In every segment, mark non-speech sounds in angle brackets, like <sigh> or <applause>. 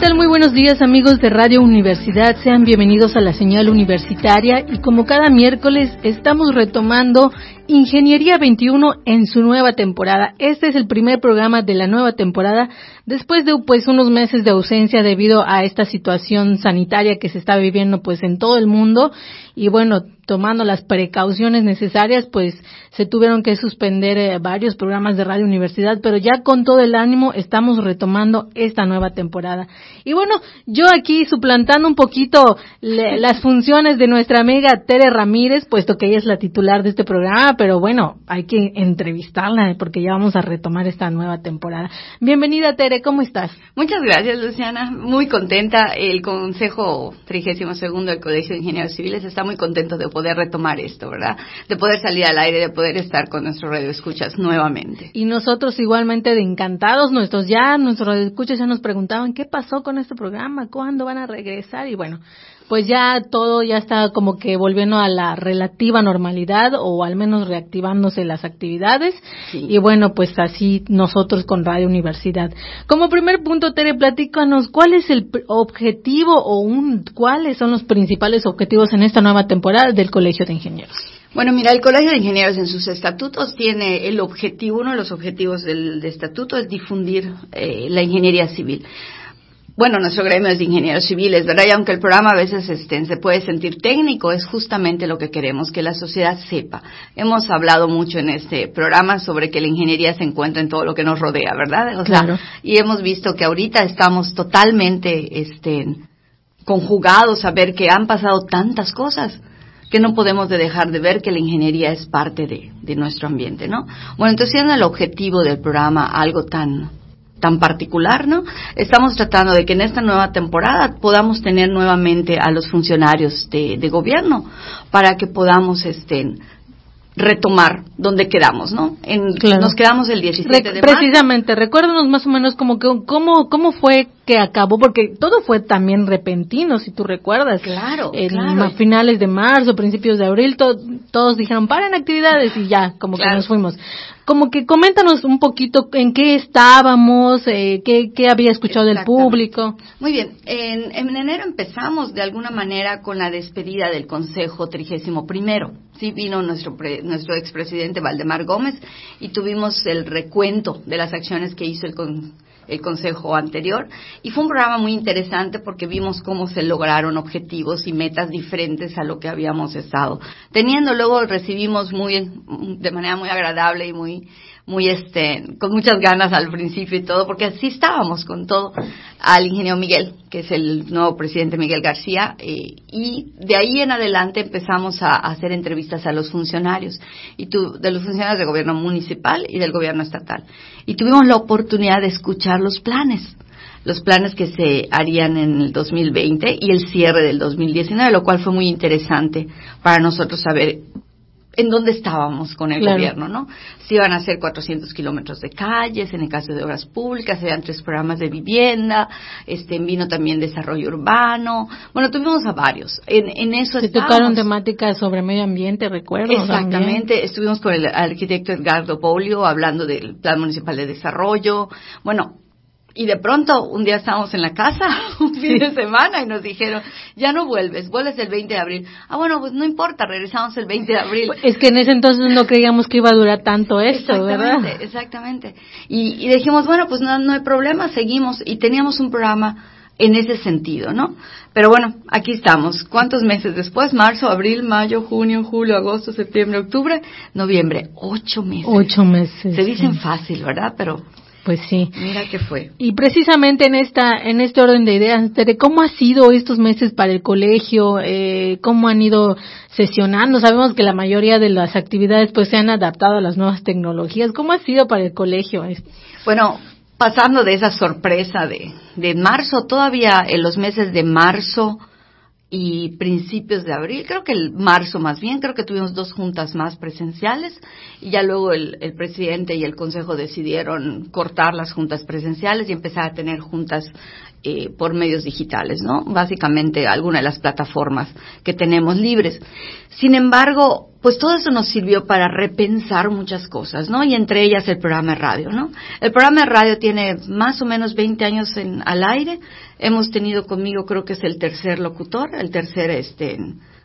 Tal? Muy buenos días amigos de Radio Universidad, sean bienvenidos a la señal universitaria y como cada miércoles estamos retomando Ingeniería 21 en su nueva temporada. Este es el primer programa de la nueva temporada después de pues unos meses de ausencia debido a esta situación sanitaria que se está viviendo pues en todo el mundo y bueno, tomando las precauciones necesarias, pues se tuvieron que suspender eh, varios programas de Radio Universidad, pero ya con todo el ánimo estamos retomando esta nueva temporada. Y bueno, yo aquí suplantando un poquito <laughs> las funciones de nuestra amiga Tere Ramírez, puesto que ella es la titular de este programa, pero bueno, hay que entrevistarla porque ya vamos a retomar esta nueva temporada. Bienvenida Tere, ¿cómo estás? Muchas gracias Luciana, muy contenta. El Consejo 32 del Colegio de Ingenieros Civiles está muy contento de poder retomar esto, ¿verdad? De poder salir al aire, de poder estar con nuestros radioescuchas nuevamente. Y nosotros igualmente de encantados, nuestros ya, nuestros radioescuchas ya nos preguntaban qué pasó con este programa, cuándo van a regresar y bueno, pues ya todo ya está como que volviendo a la relativa normalidad o al menos reactivándose las actividades. Y bueno, pues así nosotros con Radio Universidad. Como primer punto, Tere, platícanos cuál es el objetivo o un, cuáles son los principales objetivos en esta nueva temporada del Colegio de Ingenieros. Bueno, mira, el Colegio de Ingenieros en sus estatutos tiene el objetivo, uno de los objetivos del estatuto es difundir eh, la ingeniería civil bueno, nuestro gremio es de ingenieros civiles, ¿verdad? Y aunque el programa a veces este, se puede sentir técnico, es justamente lo que queremos, que la sociedad sepa. Hemos hablado mucho en este programa sobre que la ingeniería se encuentra en todo lo que nos rodea, ¿verdad? claro. y hemos visto que ahorita estamos totalmente este, conjugados a ver que han pasado tantas cosas que no podemos dejar de ver que la ingeniería es parte de, de nuestro ambiente, ¿no? Bueno, entonces siendo el objetivo del programa algo tan tan particular, ¿no? Estamos tratando de que en esta nueva temporada podamos tener nuevamente a los funcionarios de, de gobierno para que podamos este, retomar donde quedamos, ¿no? En, Nos quedamos el 17 de marzo. Precisamente, recuérdanos más o menos como que, cómo, cómo fue que acabó, porque todo fue también repentino, si tú recuerdas. Claro, en A finales de marzo, principios de abril, todos dijeron, paren actividades y ya, como que nos fuimos como que coméntanos un poquito en qué estábamos, eh, qué, qué, había escuchado del público. Muy bien, en, en, enero empezamos de alguna manera con la despedida del Consejo Trigésimo Primero. Sí, vino nuestro, nuestro expresidente Valdemar Gómez y tuvimos el recuento de las acciones que hizo el Consejo el consejo anterior y fue un programa muy interesante porque vimos cómo se lograron objetivos y metas diferentes a lo que habíamos estado teniendo. Luego recibimos muy, de manera muy agradable y muy muy este, con muchas ganas al principio y todo, porque así estábamos con todo, al ingeniero Miguel, que es el nuevo presidente Miguel García, eh, y de ahí en adelante empezamos a, hacer entrevistas a los funcionarios, y tu, de los funcionarios del gobierno municipal y del gobierno estatal. Y tuvimos la oportunidad de escuchar los planes los planes que se harían en el 2020 y el cierre del 2019, lo cual fue muy interesante para nosotros saber en dónde estábamos con el gobierno, ¿no? Si iban a ser 400 kilómetros de calles, en el caso de obras públicas, eran tres programas de vivienda, este, vino también desarrollo urbano, bueno, tuvimos a varios. En, en eso Se tocaron temáticas sobre medio ambiente, recuerdo. Exactamente, estuvimos con el arquitecto Edgardo Polio hablando del Plan Municipal de Desarrollo, bueno, y de pronto un día estábamos en la casa, <laughs> un fin de semana, y nos dijeron, ya no vuelves, vuelves el 20 de abril. Ah, bueno, pues no importa, regresamos el 20 de abril. Es que en ese entonces no creíamos que iba a durar tanto esto, exactamente, ¿verdad? Exactamente, y, y dijimos, bueno, pues no, no hay problema, seguimos, y teníamos un programa en ese sentido, ¿no? Pero bueno, aquí estamos. ¿Cuántos meses después? Marzo, abril, mayo, junio, julio, agosto, septiembre, octubre, noviembre. Ocho meses. Ocho meses. Se dicen fácil, ¿verdad? Pero pues sí. Mira qué fue. Y precisamente en esta, en este orden de ideas, ¿cómo ha sido estos meses para el colegio? Eh, ¿Cómo han ido sesionando? Sabemos que la mayoría de las actividades pues se han adaptado a las nuevas tecnologías. ¿Cómo ha sido para el colegio? Bueno, pasando de esa sorpresa de, de marzo, todavía en los meses de marzo y principios de abril, creo que el marzo más bien, creo que tuvimos dos juntas más presenciales y ya luego el, el, presidente y el consejo decidieron cortar las juntas presenciales y empezar a tener juntas eh, por medios digitales, ¿no? Básicamente alguna de las plataformas que tenemos libres. Sin embargo, pues todo eso nos sirvió para repensar muchas cosas, ¿no? Y entre ellas el programa de radio, ¿no? El programa de radio tiene más o menos 20 años en, al aire. Hemos tenido conmigo, creo que es el tercer locutor, el tercer, este,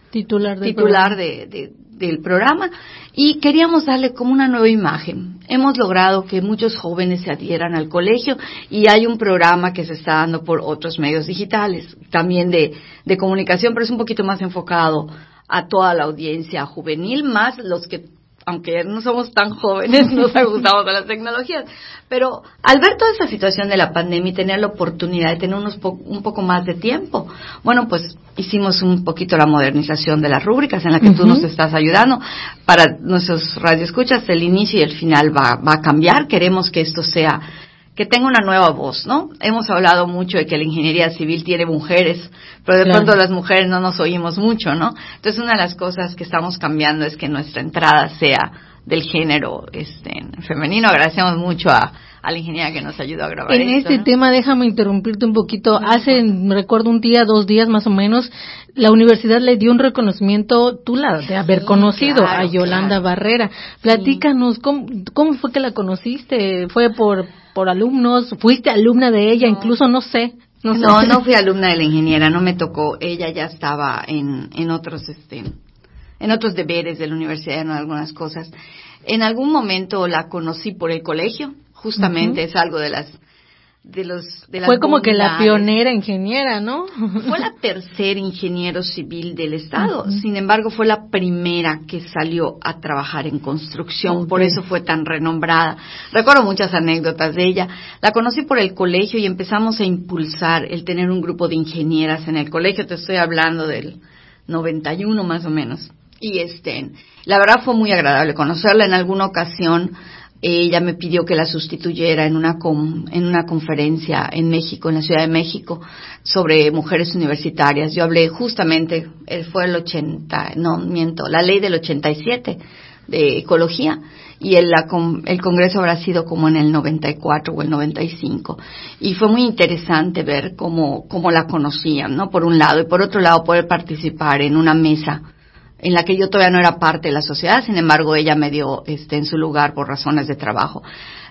titular del titular de, de, del programa y queríamos darle como una nueva imagen. Hemos logrado que muchos jóvenes se adhieran al colegio y hay un programa que se está dando por otros medios digitales, también de, comunicación, pero es un poquito más enfocado a toda la audiencia juvenil, más los que aunque no somos tan jóvenes, <laughs> nos gustado de las tecnologías. Pero al ver toda esta situación de la pandemia y tener la oportunidad de tener unos un poco más de tiempo, bueno, pues hicimos un poquito la modernización de las rúbricas en la que tú nos estás ayudando. Para nuestros radioescuchas, el inicio y el final va, va a cambiar. Queremos que esto sea que tenga una nueva voz, ¿no? Hemos hablado mucho de que la ingeniería civil tiene mujeres, pero de claro. pronto las mujeres no nos oímos mucho, ¿no? Entonces una de las cosas que estamos cambiando es que nuestra entrada sea del género este, femenino. Agradecemos mucho a, a la ingeniera que nos ayudó a grabar En esto, este ¿no? tema, déjame interrumpirte un poquito. Hace, recuerdo un día, dos días más o menos, la universidad le dio un reconocimiento, tú la de haber Sí, conocido claro, a Yolanda claro. Barrera. Platícanos, ¿cómo, ¿cómo fue que la conociste? ¿Fue por, por alumnos? ¿Fuiste alumna de ella? No. Incluso, no sé. No, sé. No, <laughs> no fui alumna de la ingeniera, no me tocó. Ella ya estaba en, en otros, este, en otros deberes de la universidad, en algunas cosas. En algún momento la conocí por el colegio, justamente es algo de las, de los, de las Fue como que la pionera ingeniera, ¿no? Fue la tercer ingeniero civil del estado. Sin embargo, fue la primera que salió a trabajar en construcción. Por eso fue tan renombrada. Recuerdo muchas anécdotas de ella. La conocí por el colegio y empezamos a impulsar el tener un grupo de ingenieras en el colegio. Te estoy hablando del 91 más o menos. Y este, la verdad fue muy agradable conocerla. En alguna ocasión ella me pidió que la sustituyera en una com- en una conferencia en México, en la Ciudad de México, sobre mujeres universitarias. Yo hablé justamente, fue el 80, no miento, la ley del 87 de ecología y el, la el congreso habrá sido como en el 94 o el 95 y fue muy interesante ver cómo, cómo la conocían, ¿no? Por un lado y por otro lado poder participar en una mesa en la que yo todavía no era parte de la sociedad, sin embargo ella me dio este en su lugar por razones de trabajo.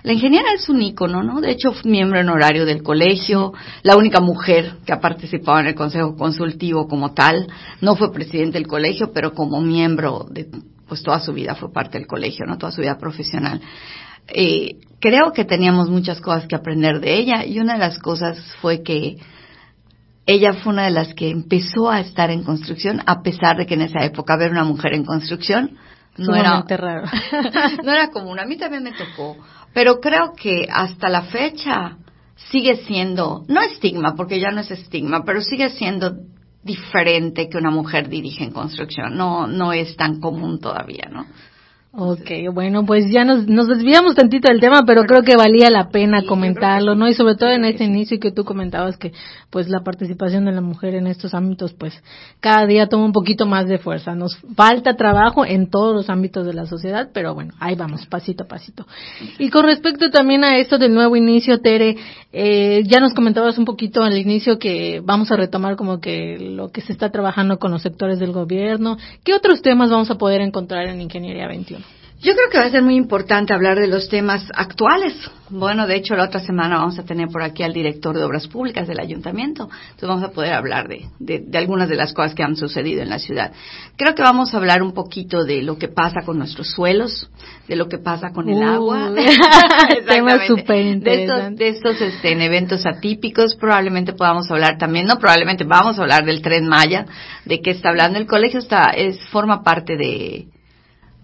La ingeniera es un ícono, ¿no? De hecho, fue miembro honorario del colegio, la única mujer que ha participado en el consejo consultivo como tal, no fue presidente del colegio, pero como miembro de, pues toda su vida fue parte del colegio, ¿no? Toda su vida profesional. Eh, creo que teníamos muchas cosas que aprender de ella y una de las cosas fue que ella fue una de las que empezó a estar en construcción, a pesar de que en esa época ver una mujer en construcción no era, raro. <laughs> no era común. A mí también me tocó. Pero creo que hasta la fecha sigue siendo, no estigma, porque ya no es estigma, pero sigue siendo diferente que una mujer dirige en construcción. No, no es tan común todavía, ¿no? Ok, bueno, pues ya nos, nos desviamos tantito del tema, pero creo que valía la pena comentarlo, ¿no? Y sobre todo en este inicio que tú comentabas que, pues, la participación de la mujer en estos ámbitos, pues, cada día toma un poquito más de fuerza. Nos falta trabajo en todos los ámbitos de la sociedad, pero bueno, ahí vamos, pasito a pasito. Y con respecto también a esto del nuevo inicio, Tere, eh, ya nos comentabas un poquito al inicio que vamos a retomar como que lo que se está trabajando con los sectores del gobierno. ¿Qué otros temas vamos a poder encontrar en Ingeniería 21? Yo creo que va a ser muy importante hablar de los temas actuales. Bueno, de hecho, la otra semana vamos a tener por aquí al director de Obras Públicas del Ayuntamiento. Entonces vamos a poder hablar de, de, de algunas de las cosas que han sucedido en la ciudad. Creo que vamos a hablar un poquito de lo que pasa con nuestros suelos, de lo que pasa con el Uh, agua. <laughs> tema súper De estos, de estos este, en eventos atípicos. Probablemente podamos hablar también, no probablemente vamos a hablar del tren Maya, de qué está hablando. El colegio está, es, forma parte de,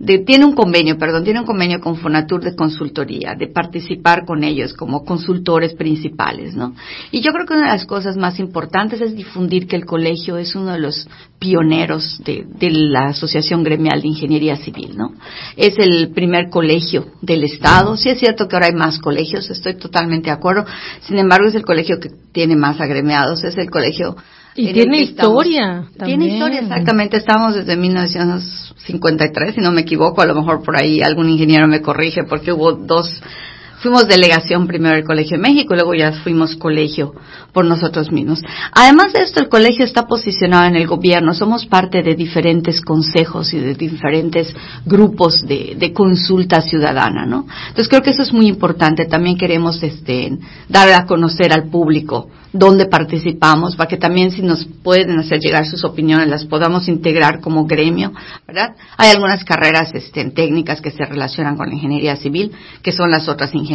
de, tiene un convenio, perdón, tiene un convenio con Fonatur de consultoría, de participar con ellos como consultores principales, ¿no? Y yo creo que una de las cosas más importantes es difundir que el colegio es uno de los pioneros de, de la Asociación Gremial de Ingeniería Civil, ¿no? Es el primer colegio del Estado. Sí es cierto que ahora hay más colegios, estoy totalmente de acuerdo. Sin embargo, es el colegio que tiene más agremiados, es el colegio Y tiene historia. Tiene historia, exactamente. Estamos desde 1953, si no me equivoco. A lo mejor por ahí algún ingeniero me corrige porque hubo dos fuimos delegación primero del Colegio de México y luego ya fuimos colegio por nosotros mismos. Además de esto, el colegio está posicionado en el gobierno. Somos parte de diferentes consejos y de diferentes grupos de, de consulta ciudadana, ¿no? Entonces creo que eso es muy importante. También queremos este, dar a conocer al público dónde participamos, para que también si nos pueden hacer llegar sus opiniones las podamos integrar como gremio, ¿verdad? Hay algunas carreras este, técnicas que se relacionan con la ingeniería civil, que son las otras ingenierías,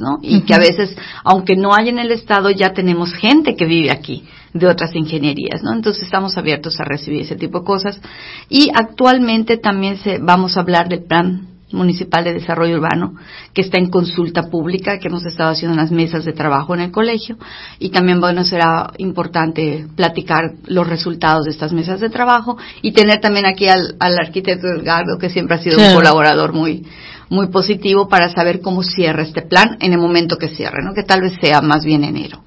¿no? Y que a veces, aunque no hay en el Estado, ya tenemos gente que vive aquí de otras ingenierías, ¿no? Entonces estamos abiertos a recibir ese tipo de cosas. Y actualmente también se, vamos a hablar del plan Municipal de Desarrollo Urbano, que está en consulta pública, que hemos estado haciendo unas mesas de trabajo en el colegio. Y también, bueno, será importante platicar los resultados de estas mesas de trabajo y tener también aquí al, arquitecto Edgardo, que siempre ha sido un colaborador muy, muy positivo para saber cómo cierra este plan en el momento que cierre, ¿no? Que tal vez sea más bien enero.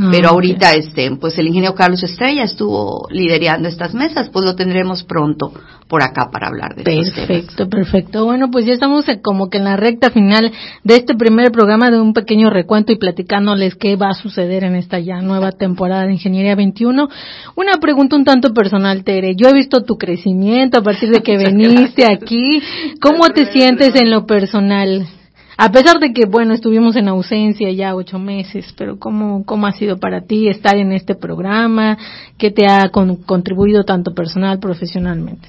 Ah, Pero ahorita, este, pues el ingeniero Carlos Estrella estuvo liderando estas mesas, pues lo tendremos pronto por acá para hablar de Perfecto, perfecto. Bueno, pues ya estamos como que en la recta final de este primer programa de un pequeño recuento y platicándoles qué va a suceder en esta ya nueva temporada de Ingeniería 21. Una pregunta un tanto personal, Tere. Yo he visto tu crecimiento a partir de que <laughs> viniste aquí. ¿Cómo te sientes en lo personal? A pesar de que, bueno, estuvimos en ausencia ya ocho meses, pero ¿cómo, cómo ha sido para ti estar en este programa? ¿Qué te ha contribuido tanto personal, profesionalmente?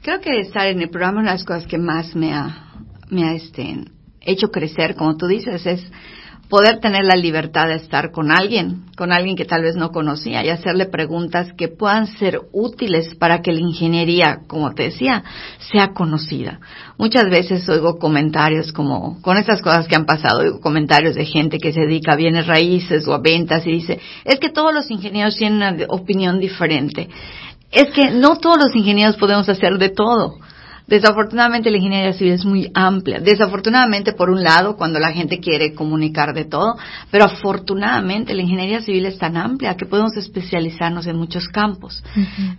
Creo que estar en el programa, una de las cosas que más me ha, me ha este, hecho crecer, como tú dices, es poder tener la libertad de estar con alguien, con alguien que tal vez no conocía y hacerle preguntas que puedan ser útiles para que la ingeniería, como te decía, sea conocida. Muchas veces oigo comentarios como, con estas cosas que han pasado, oigo comentarios de gente que se dedica a bienes raíces o a ventas y dice, es que todos los ingenieros tienen una opinión diferente. Es que no todos los ingenieros podemos hacer de todo. Desafortunadamente la ingeniería civil es muy amplia. Desafortunadamente por un lado cuando la gente quiere comunicar de todo, pero afortunadamente la ingeniería civil es tan amplia que podemos especializarnos en muchos campos.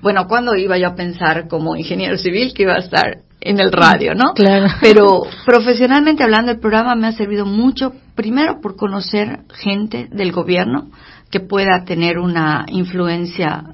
Bueno, cuando iba yo a pensar como ingeniero civil que iba a estar en el radio, ¿no? Claro. Pero profesionalmente hablando, el programa me ha servido mucho, primero por conocer gente del gobierno, que pueda tener una influencia,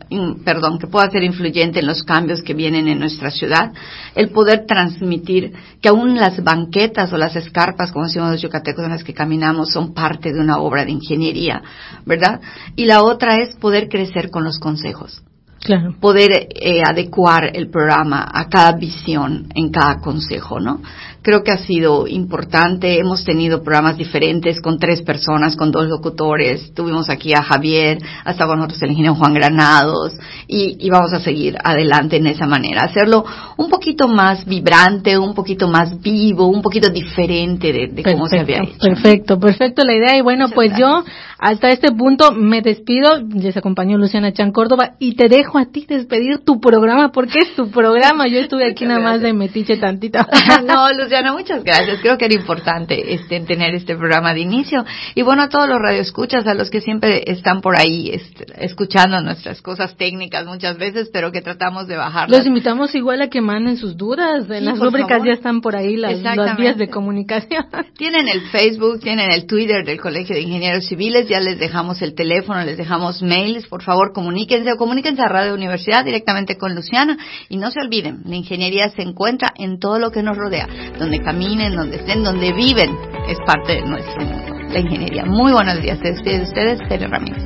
perdón, que pueda ser influyente en los cambios que vienen en nuestra ciudad, el poder transmitir que aún las banquetas o las escarpas, como decimos los yucatecos en las que caminamos, son parte de una obra de ingeniería, ¿verdad? Y la otra es poder crecer con los consejos. Claro. Poder eh, adecuar el programa a cada visión en cada consejo, ¿no? creo que ha sido importante. Hemos tenido programas diferentes con tres personas, con dos locutores. Tuvimos aquí a Javier, hasta con nosotros el ingeniero Juan Granados y, vamos a seguir adelante en esa manera. Hacerlo un poquito más vibrante, un poquito más vivo, un poquito diferente de, cómo se había hecho. Perfecto, perfecto la idea. Y bueno, pues yo hasta este punto me despido. Les acompañó Luciana Chan Córdoba y te dejo a ti despedir tu programa porque es tu programa. Yo estuve aquí nada más de metiche tantito. <laughs> no, Luciana muchas gracias. Creo que era importante este, tener este programa de inicio. Y bueno, a todos los radioescuchas, a los que siempre están por ahí este, escuchando nuestras cosas técnicas muchas veces, pero que tratamos de bajar. Los invitamos igual a que manden sus dudas. En las rúbricas ya están por ahí las, vías de comunicación. <laughs> Tienen el Facebook, tienen el Twitter del Colegio de Ingenieros Civiles, ya les dejamos el teléfono, les dejamos mails. Por favor, comuníquense o comuníquense a Radio Universidad directamente con Luciana. Y no se olviden, la ingeniería se encuentra en todo lo que nos rodea donde caminen, donde estén, donde viven, es parte de nuestro mundo, la ingeniería. Muy buenos días, se despide de ustedes, Tere Ramírez.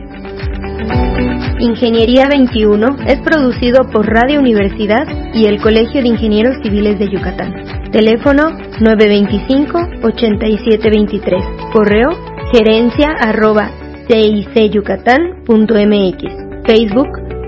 Ingeniería 21 es producido por Radio Universidad y el Colegio de Ingenieros Civiles de Yucatán. Teléfono 925-8723. Correo gerencia arroba cicyucatán.mx. Facebook